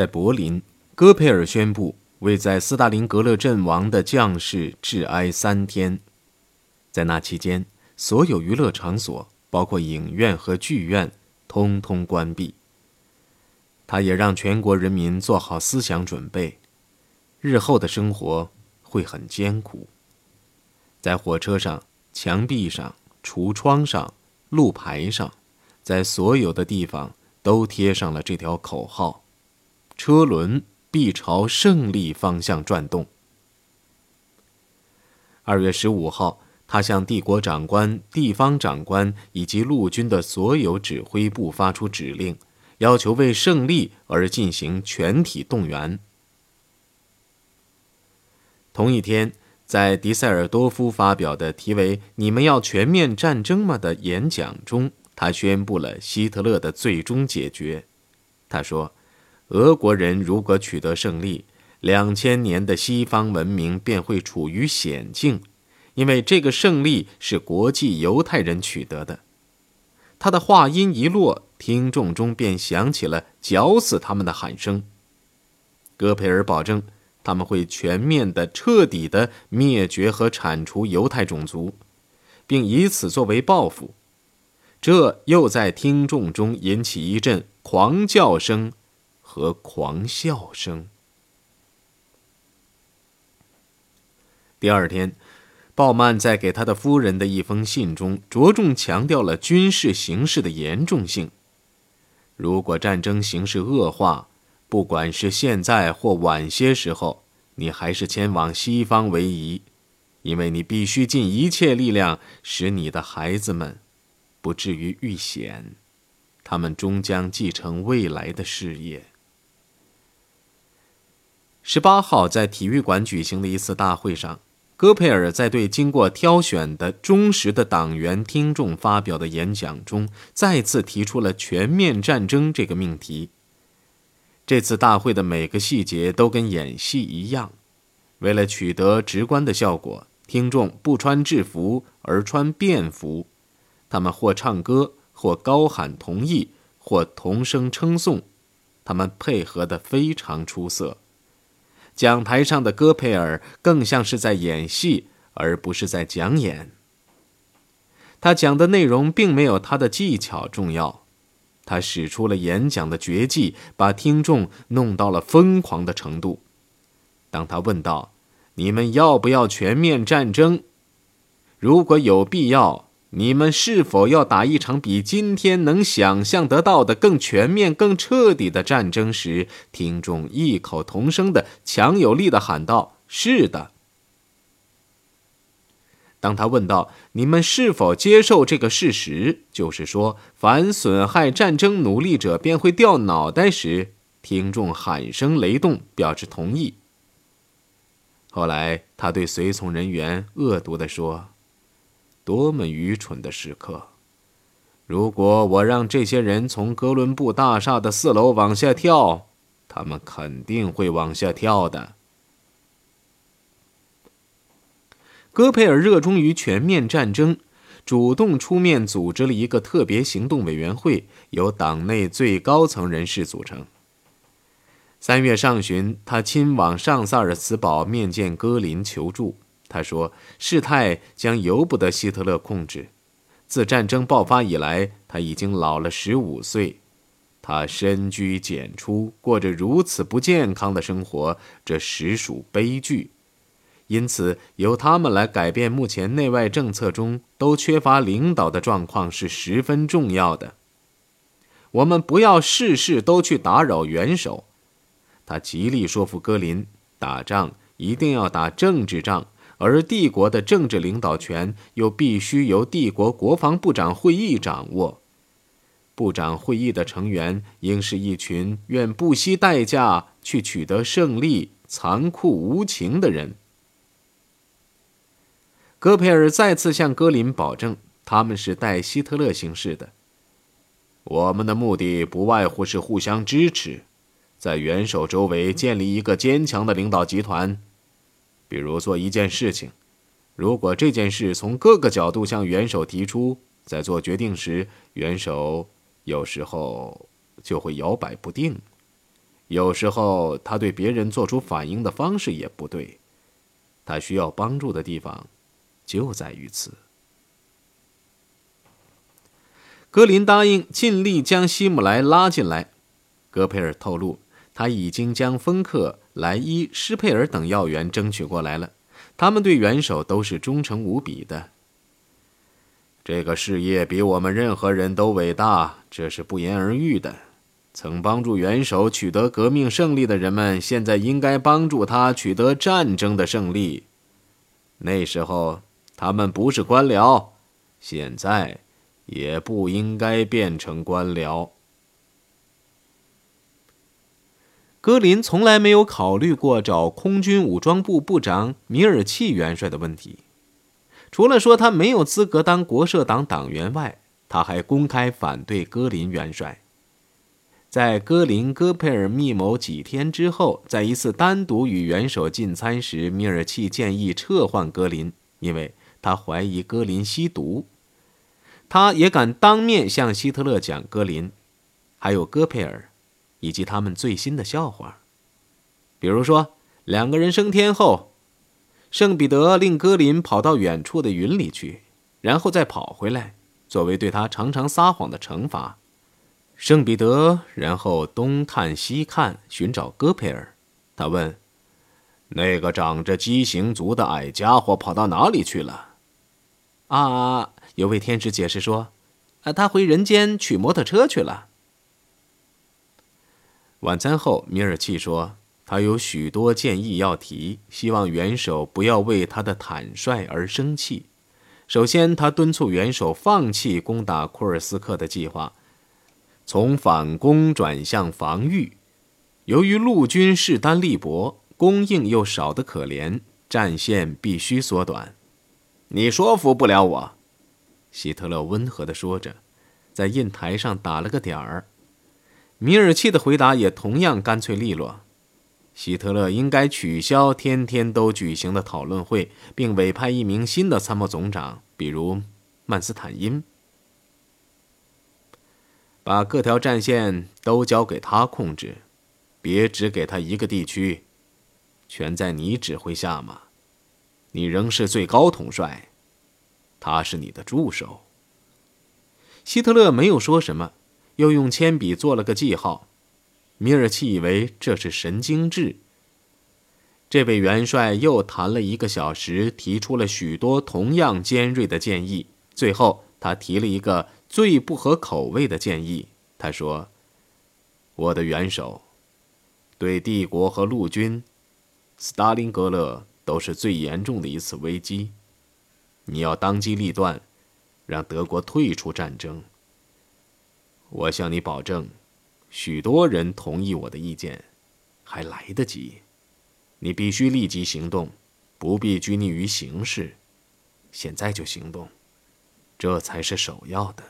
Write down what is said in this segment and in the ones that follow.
在柏林，戈培尔宣布为在斯大林格勒阵亡的将士致哀三天。在那期间，所有娱乐场所，包括影院和剧院，通通关闭。他也让全国人民做好思想准备，日后的生活会很艰苦。在火车上、墙壁上、橱窗上、路牌上，在所有的地方都贴上了这条口号。车轮必朝胜利方向转动。二月十五号，他向帝国长官、地方长官以及陆军的所有指挥部发出指令，要求为胜利而进行全体动员。同一天，在迪塞尔多夫发表的题为《你们要全面战争吗》的演讲中，他宣布了希特勒的最终解决。他说。俄国人如果取得胜利，两千年的西方文明便会处于险境，因为这个胜利是国际犹太人取得的。他的话音一落，听众中便响起了“绞死他们”的喊声。戈培尔保证，他们会全面的、彻底的灭绝和铲除犹太种族，并以此作为报复。这又在听众中引起一阵狂叫声。和狂笑声。第二天，鲍曼在给他的夫人的一封信中，着重强调了军事形势的严重性。如果战争形势恶化，不管是现在或晚些时候，你还是前往西方为宜，因为你必须尽一切力量，使你的孩子们不至于遇险，他们终将继承未来的事业。十八号，在体育馆举行的一次大会上，戈培尔在对经过挑选的忠实的党员听众发表的演讲中，再次提出了全面战争这个命题。这次大会的每个细节都跟演戏一样，为了取得直观的效果，听众不穿制服而穿便服，他们或唱歌，或高喊同意，或同声称颂，他们配合得非常出色。讲台上的戈培尔更像是在演戏，而不是在讲演。他讲的内容并没有他的技巧重要，他使出了演讲的绝技，把听众弄到了疯狂的程度。当他问道：“你们要不要全面战争？如果有必要。”你们是否要打一场比今天能想象得到的更全面、更彻底的战争？时，听众异口同声的、强有力的喊道：“是的。”当他问到“你们是否接受这个事实，就是说，凡损害战争努力者便会掉脑袋”时，听众喊声雷动，表示同意。后来，他对随从人员恶毒地说。多么愚蠢的时刻！如果我让这些人从哥伦布大厦的四楼往下跳，他们肯定会往下跳的。戈培尔热衷于全面战争，主动出面组织了一个特别行动委员会，由党内最高层人士组成。三月上旬，他亲往上萨尔茨堡面见戈林求助。他说：“事态将由不得希特勒控制。自战争爆发以来，他已经老了十五岁。他深居简出，过着如此不健康的生活，这实属悲剧。因此，由他们来改变目前内外政策中都缺乏领导的状况是十分重要的。我们不要事事都去打扰元首。”他极力说服戈林，打仗一定要打政治仗。而帝国的政治领导权又必须由帝国国防部长会议掌握。部长会议的成员应是一群愿不惜代价去取得胜利、残酷无情的人。戈培尔再次向戈林保证，他们是代希特勒行事的。我们的目的不外乎是互相支持，在元首周围建立一个坚强的领导集团。比如做一件事情，如果这件事从各个角度向元首提出，在做决定时，元首有时候就会摇摆不定。有时候他对别人做出反应的方式也不对。他需要帮助的地方，就在于此。格林答应尽力将希姆莱拉进来。戈佩尔透露，他已经将芬克、莱伊、施佩尔等要员争取过来了，他们对元首都是忠诚无比的。这个事业比我们任何人都伟大，这是不言而喻的。曾帮助元首取得革命胜利的人们，现在应该帮助他取得战争的胜利。那时候他们不是官僚，现在。也不应该变成官僚。格林从来没有考虑过找空军武装部部长米尔契元帅的问题，除了说他没有资格当国社党党员外，他还公开反对戈林元帅。在戈林戈佩尔密谋几天之后，在一次单独与元首进餐时，米尔契建议撤换戈林，因为他怀疑戈林吸毒。他也敢当面向希特勒讲格林，还有戈佩尔，以及他们最新的笑话。比如说，两个人升天后，圣彼得令格林跑到远处的云里去，然后再跑回来，作为对他常常撒谎的惩罚。圣彼得然后东看西看寻找戈佩尔，他问：“那个长着畸形足的矮家伙跑到哪里去了？”啊。有位天使解释说：“啊，他回人间取摩托车去了。”晚餐后，米尔契说：“他有许多建议要提，希望元首不要为他的坦率而生气。首先，他敦促元首放弃攻打库尔斯克的计划，从反攻转向防御。由于陆军势单力薄，供应又少得可怜，战线必须缩短。你说服不了我。”希特勒温和地说着，在印台上打了个点儿。米尔契的回答也同样干脆利落：希特勒应该取消天天都举行的讨论会，并委派一名新的参谋总长，比如曼斯坦因，把各条战线都交给他控制，别只给他一个地区。全在你指挥下吗？你仍是最高统帅。他是你的助手。希特勒没有说什么，又用铅笔做了个记号。米尔契以为这是神经质。这位元帅又谈了一个小时，提出了许多同样尖锐的建议。最后，他提了一个最不合口味的建议。他说：“我的元首，对帝国和陆军，斯大林格勒都是最严重的一次危机。”你要当机立断，让德国退出战争。我向你保证，许多人同意我的意见，还来得及。你必须立即行动，不必拘泥于形式，现在就行动，这才是首要的。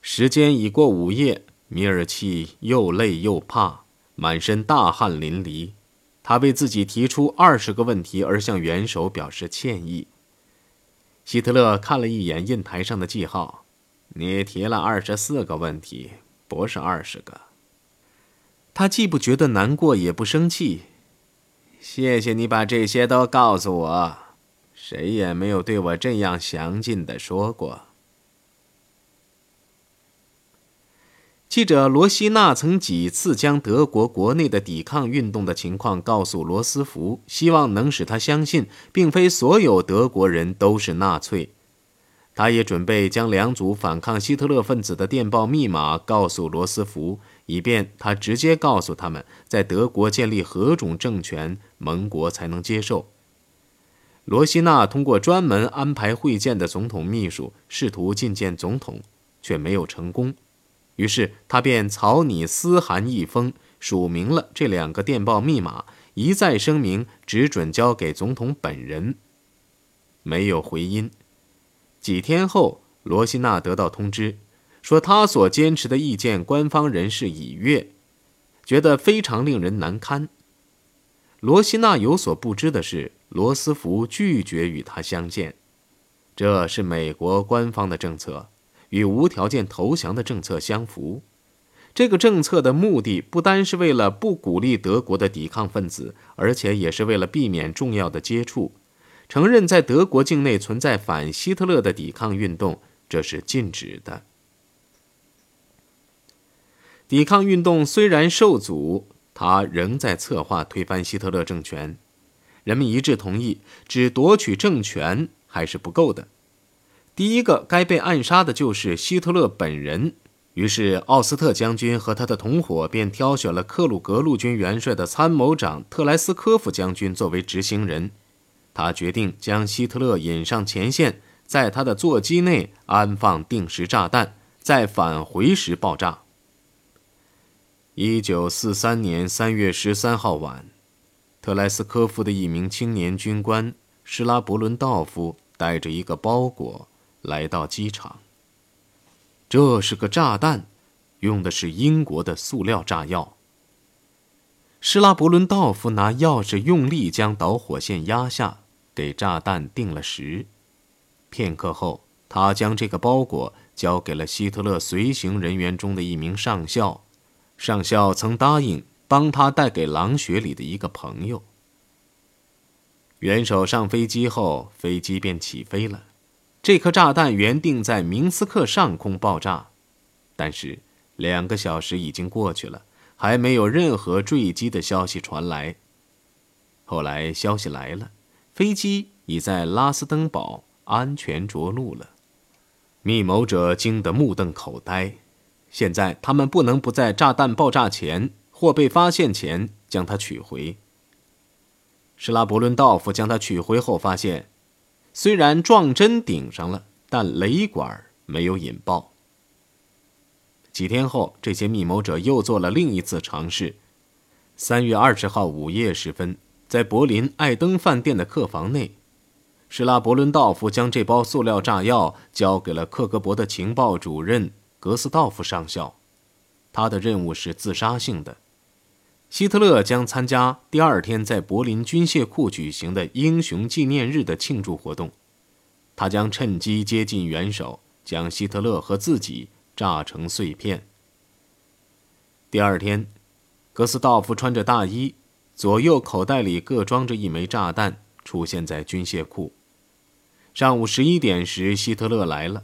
时间已过午夜，米尔契又累又怕，满身大汗淋漓。他为自己提出二十个问题而向元首表示歉意。希特勒看了一眼印台上的记号：“你提了二十四个问题，不是二十个。”他既不觉得难过，也不生气。谢谢你把这些都告诉我，谁也没有对我这样详尽的说过。记者罗西纳曾几次将德国国内的抵抗运动的情况告诉罗斯福，希望能使他相信，并非所有德国人都是纳粹。他也准备将两组反抗希特勒分子的电报密码告诉罗斯福，以便他直接告诉他们，在德国建立何种政权，盟国才能接受。罗西纳通过专门安排会见的总统秘书，试图觐见总统，却没有成功。于是他便草拟私函一封，署明了这两个电报密码，一再声明只准交给总统本人。没有回音。几天后，罗西纳得到通知，说他所坚持的意见，官方人士已阅，觉得非常令人难堪。罗西纳有所不知的是，罗斯福拒绝与他相见，这是美国官方的政策。与无条件投降的政策相符，这个政策的目的不单是为了不鼓励德国的抵抗分子，而且也是为了避免重要的接触。承认在德国境内存在反希特勒的抵抗运动，这是禁止的。抵抗运动虽然受阻，他仍在策划推翻希特勒政权。人们一致同意，只夺取政权还是不够的。第一个该被暗杀的就是希特勒本人。于是，奥斯特将军和他的同伙便挑选了克鲁格陆军元帅的参谋长特莱斯科夫将军作为执行人。他决定将希特勒引上前线，在他的座机内安放定时炸弹，在返回时爆炸。一九四三年三月十三号晚，特莱斯科夫的一名青年军官施拉伯伦道夫带着一个包裹来到机场。这是个炸弹，用的是英国的塑料炸药。施拉伯伦道夫拿钥匙用力将导火线压下，给炸弹定了时。片刻后，他将这个包裹交给了希特勒随行人员中的一名上校。上校曾答应帮他带给狼穴里的一个朋友。元首上飞机后，飞机便起飞了。这颗炸弹原定在明斯克上空爆炸，但是两个小时已经过去了，还没有任何坠机的消息传来。后来消息来了，飞机已在拉斯登堡安全着陆了。密谋者惊得目瞪口呆。现在他们不能不在炸弹爆炸前或被发现前将它取回。施拉伯伦道夫将它取回后发现，虽然撞针顶上了，但雷管没有引爆。几天后，这些密谋者又做了另一次尝试。三月二十号午夜时分，在柏林艾登饭店的客房内，施拉伯伦道夫将这包塑料炸药交给了克格勃的情报主任。格斯道夫上校，他的任务是自杀性的。希特勒将参加第二天在柏林军械库举行的英雄纪念日的庆祝活动，他将趁机接近元首，将希特勒和自己炸成碎片。第二天，格斯道夫穿着大衣，左右口袋里各装着一枚炸弹，出现在军械库。上午十一点时，希特勒来了。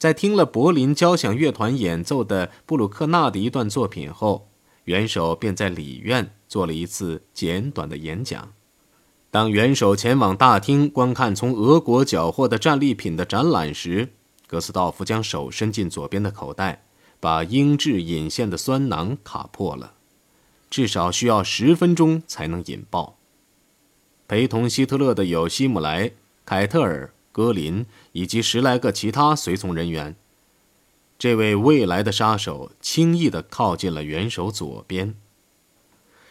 在听了柏林交响乐团演奏的布鲁克纳的一段作品后，元首便在礼院做了一次简短的演讲。当元首前往大厅观看从俄国缴获的战利品的展览时，格斯道夫将手伸进左边的口袋，把英制引线的酸囊卡破了，至少需要十分钟才能引爆。陪同希特勒的有希姆莱、凯特尔。格林以及十来个其他随从人员，这位未来的杀手轻易地靠近了元首左边。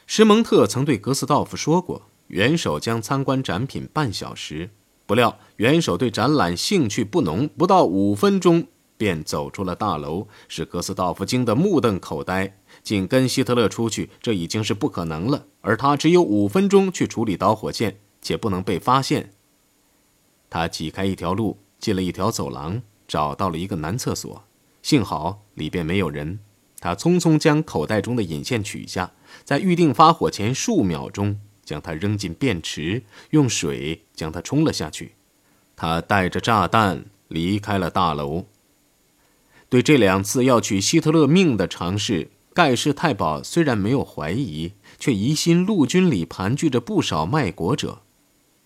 施蒙特曾对格斯道夫说过，元首将参观展品半小时。不料元首对展览兴趣不浓，不到五分钟便走出了大楼，使格斯道夫惊得目瞪口呆。紧跟希特勒出去，这已经是不可能了。而他只有五分钟去处理导火线，且不能被发现。他挤开一条路，进了一条走廊，找到了一个男厕所。幸好里边没有人。他匆匆将口袋中的引线取下，在预定发火前数秒钟，将它扔进便池，用水将它冲了下去。他带着炸弹离开了大楼。对这两次要取希特勒命的尝试，盖世太保虽然没有怀疑，却疑心陆军里盘踞着不少卖国者。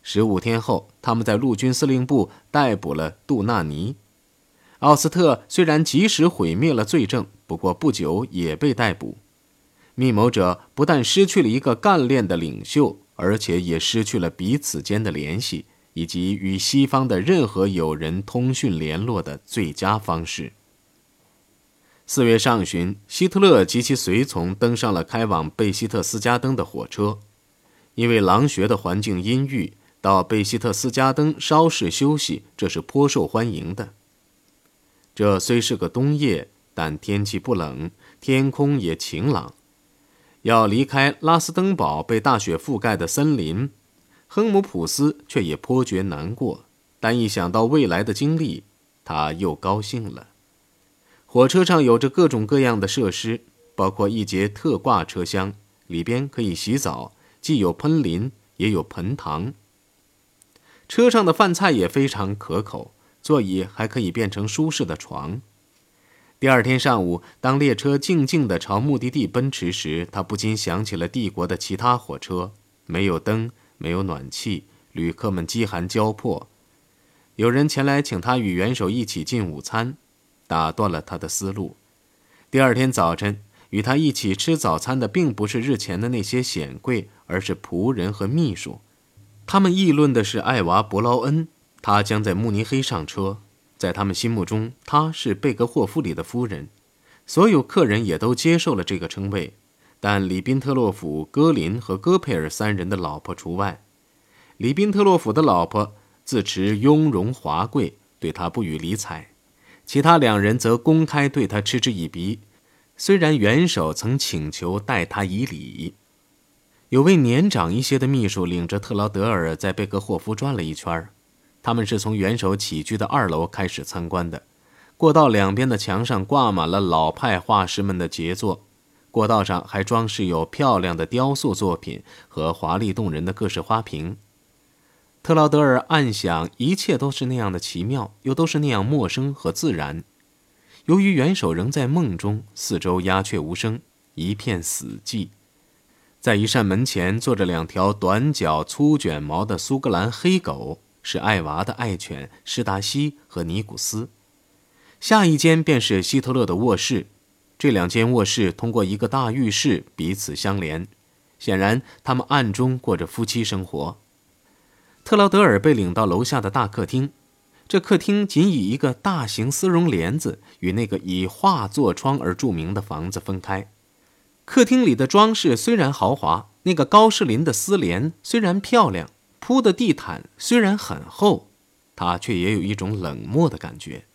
十五天后，他们在陆军司令部逮捕了杜纳尼。奥斯特虽然及时毁灭了罪证，不过不久也被逮捕。密谋者不但失去了一个干练的领袖，而且也失去了彼此间的联系，以及与西方的任何友人通讯联络的最佳方式。四月上旬，希特勒及其随从登上了开往贝希特斯加登的火车，因为狼穴的环境阴郁。到贝希特斯加登稍事休息，这是颇受欢迎的。这虽是个冬夜，但天气不冷，天空也晴朗。要离开拉斯登堡被大雪覆盖的森林，亨姆普斯却也颇觉难过。但一想到未来的经历，他又高兴了。火车上有着各种各样的设施，包括一节特挂车厢，里边可以洗澡，既有喷淋，也有盆塘。车上的饭菜也非常可口，座椅还可以变成舒适的床。第二天上午，当列车静静地朝目的地奔驰时，他不禁想起了帝国的其他火车：没有灯，没有暖气，旅客们饥寒交迫。有人前来请他与元首一起进午餐，打断了他的思路。第二天早晨，与他一起吃早餐的并不是日前的那些显贵，而是仆人和秘书。他们议论的是艾娃·伯劳恩，他将在慕尼黑上车。在他们心目中，她是贝格霍夫里的夫人。所有客人也都接受了这个称谓，但里宾特洛甫、戈林和戈佩尔三人的老婆除外。里宾特洛甫的老婆自持雍容华贵，对他不予理睬；其他两人则公开对他嗤之以鼻。虽然元首曾请求待他以礼。有位年长一些的秘书领着特劳德尔在贝格霍夫转了一圈他们是从元首起居的二楼开始参观的。过道两边的墙上挂满了老派画师们的杰作，过道上还装饰有漂亮的雕塑作品和华丽动人的各式花瓶。特劳德尔暗想，一切都是那样的奇妙，又都是那样陌生和自然。由于元首仍在梦中，四周鸦雀无声，一片死寂。在一扇门前坐着两条短脚、粗卷毛的苏格兰黑狗，是艾娃的爱犬施达西和尼古斯。下一间便是希特勒的卧室，这两间卧室通过一个大浴室彼此相连，显然他们暗中过着夫妻生活。特劳德尔被领到楼下的大客厅，这客厅仅以一个大型丝绒帘子与那个以画作窗而著名的房子分开。客厅里的装饰虽然豪华，那个高士林的丝帘虽然漂亮，铺的地毯虽然很厚，它却也有一种冷漠的感觉。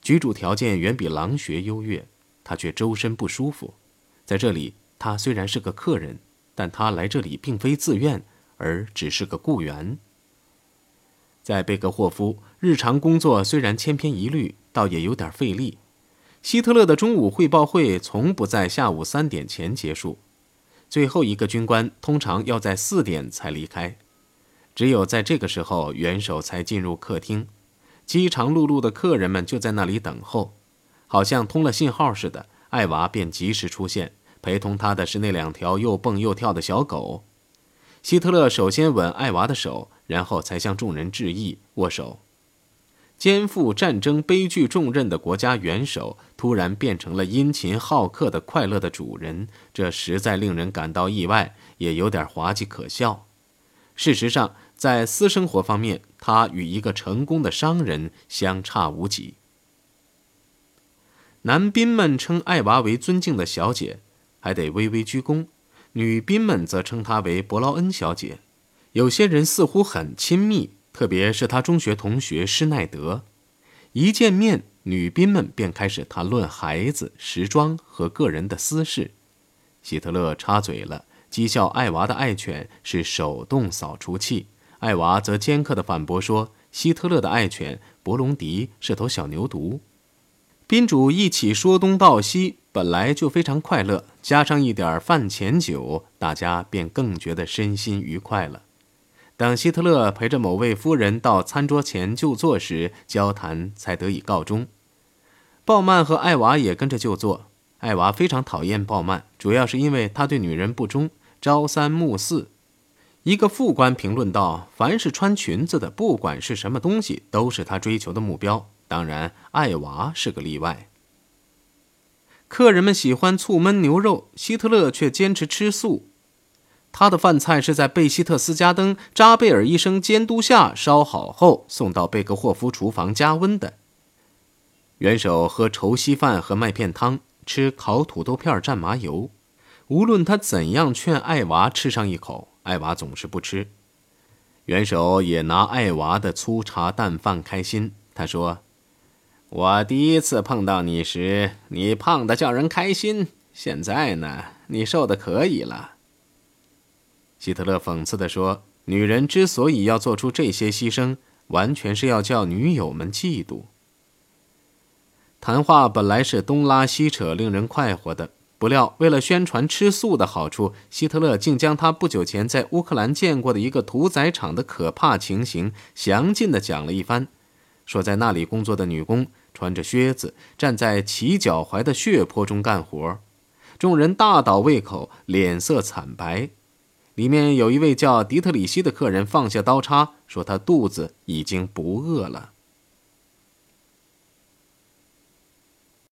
居住条件远比狼穴优越，他却周身不舒服。在这里，他虽然是个客人，但他来这里并非自愿，而只是个雇员。在贝格霍夫，日常工作虽然千篇一律，倒也有点费力。希特勒的中午汇报会从不在下午三点前结束，最后一个军官通常要在四点才离开，只有在这个时候，元首才进入客厅，饥肠辘辘的客人们就在那里等候，好像通了信号似的，艾娃便及时出现，陪同他的是那两条又蹦又跳的小狗。希特勒首先吻艾娃的手，然后才向众人致意，握手。肩负战争悲剧重任的国家元首突然变成了殷勤好客的快乐的主人，这实在令人感到意外，也有点滑稽可笑。事实上，在私生活方面，他与一个成功的商人相差无几。男宾们称艾娃为尊敬的小姐，还得微微鞠躬；女宾们则称她为伯劳恩小姐。有些人似乎很亲密。特别是他中学同学施耐德，一见面，女宾们便开始谈论孩子、时装和个人的私事。希特勒插嘴了，讥笑艾娃的爱犬是手动扫除器，艾娃则尖刻地反驳说，希特勒的爱犬博隆迪是头小牛犊。宾主一起说东道西，本来就非常快乐，加上一点饭前酒，大家便更觉得身心愉快了。等希特勒陪着某位夫人到餐桌前就坐时，交谈才得以告终。鲍曼和艾娃也跟着就坐。艾娃非常讨厌鲍曼，主要是因为他对女人不忠，朝三暮四。一个副官评论道：“凡是穿裙子的，不管是什么东西，都是他追求的目标。当然，艾娃是个例外。”客人们喜欢醋焖牛肉，希特勒却坚持吃素。他的饭菜是在贝希特斯加登扎贝尔医生监督下烧好后送到贝格霍夫厨房加温的。元首喝稠稀饭和麦片汤，吃烤土豆片蘸麻油。无论他怎样劝艾娃吃上一口，艾娃总是不吃。元首也拿艾娃的粗茶淡饭开心。他说：“我第一次碰到你时，你胖的叫人开心。现在呢，你瘦的可以了。”希特勒讽刺地说：“女人之所以要做出这些牺牲，完全是要叫女友们嫉妒。”谈话本来是东拉西扯，令人快活的，不料，为了宣传吃素的好处，希特勒竟将他不久前在乌克兰见过的一个屠宰场的可怕情形详尽地讲了一番，说在那里工作的女工穿着靴子，站在齐脚踝的血泊中干活，众人大倒胃口，脸色惨白。里面有一位叫迪特里希的客人放下刀叉，说他肚子已经不饿了。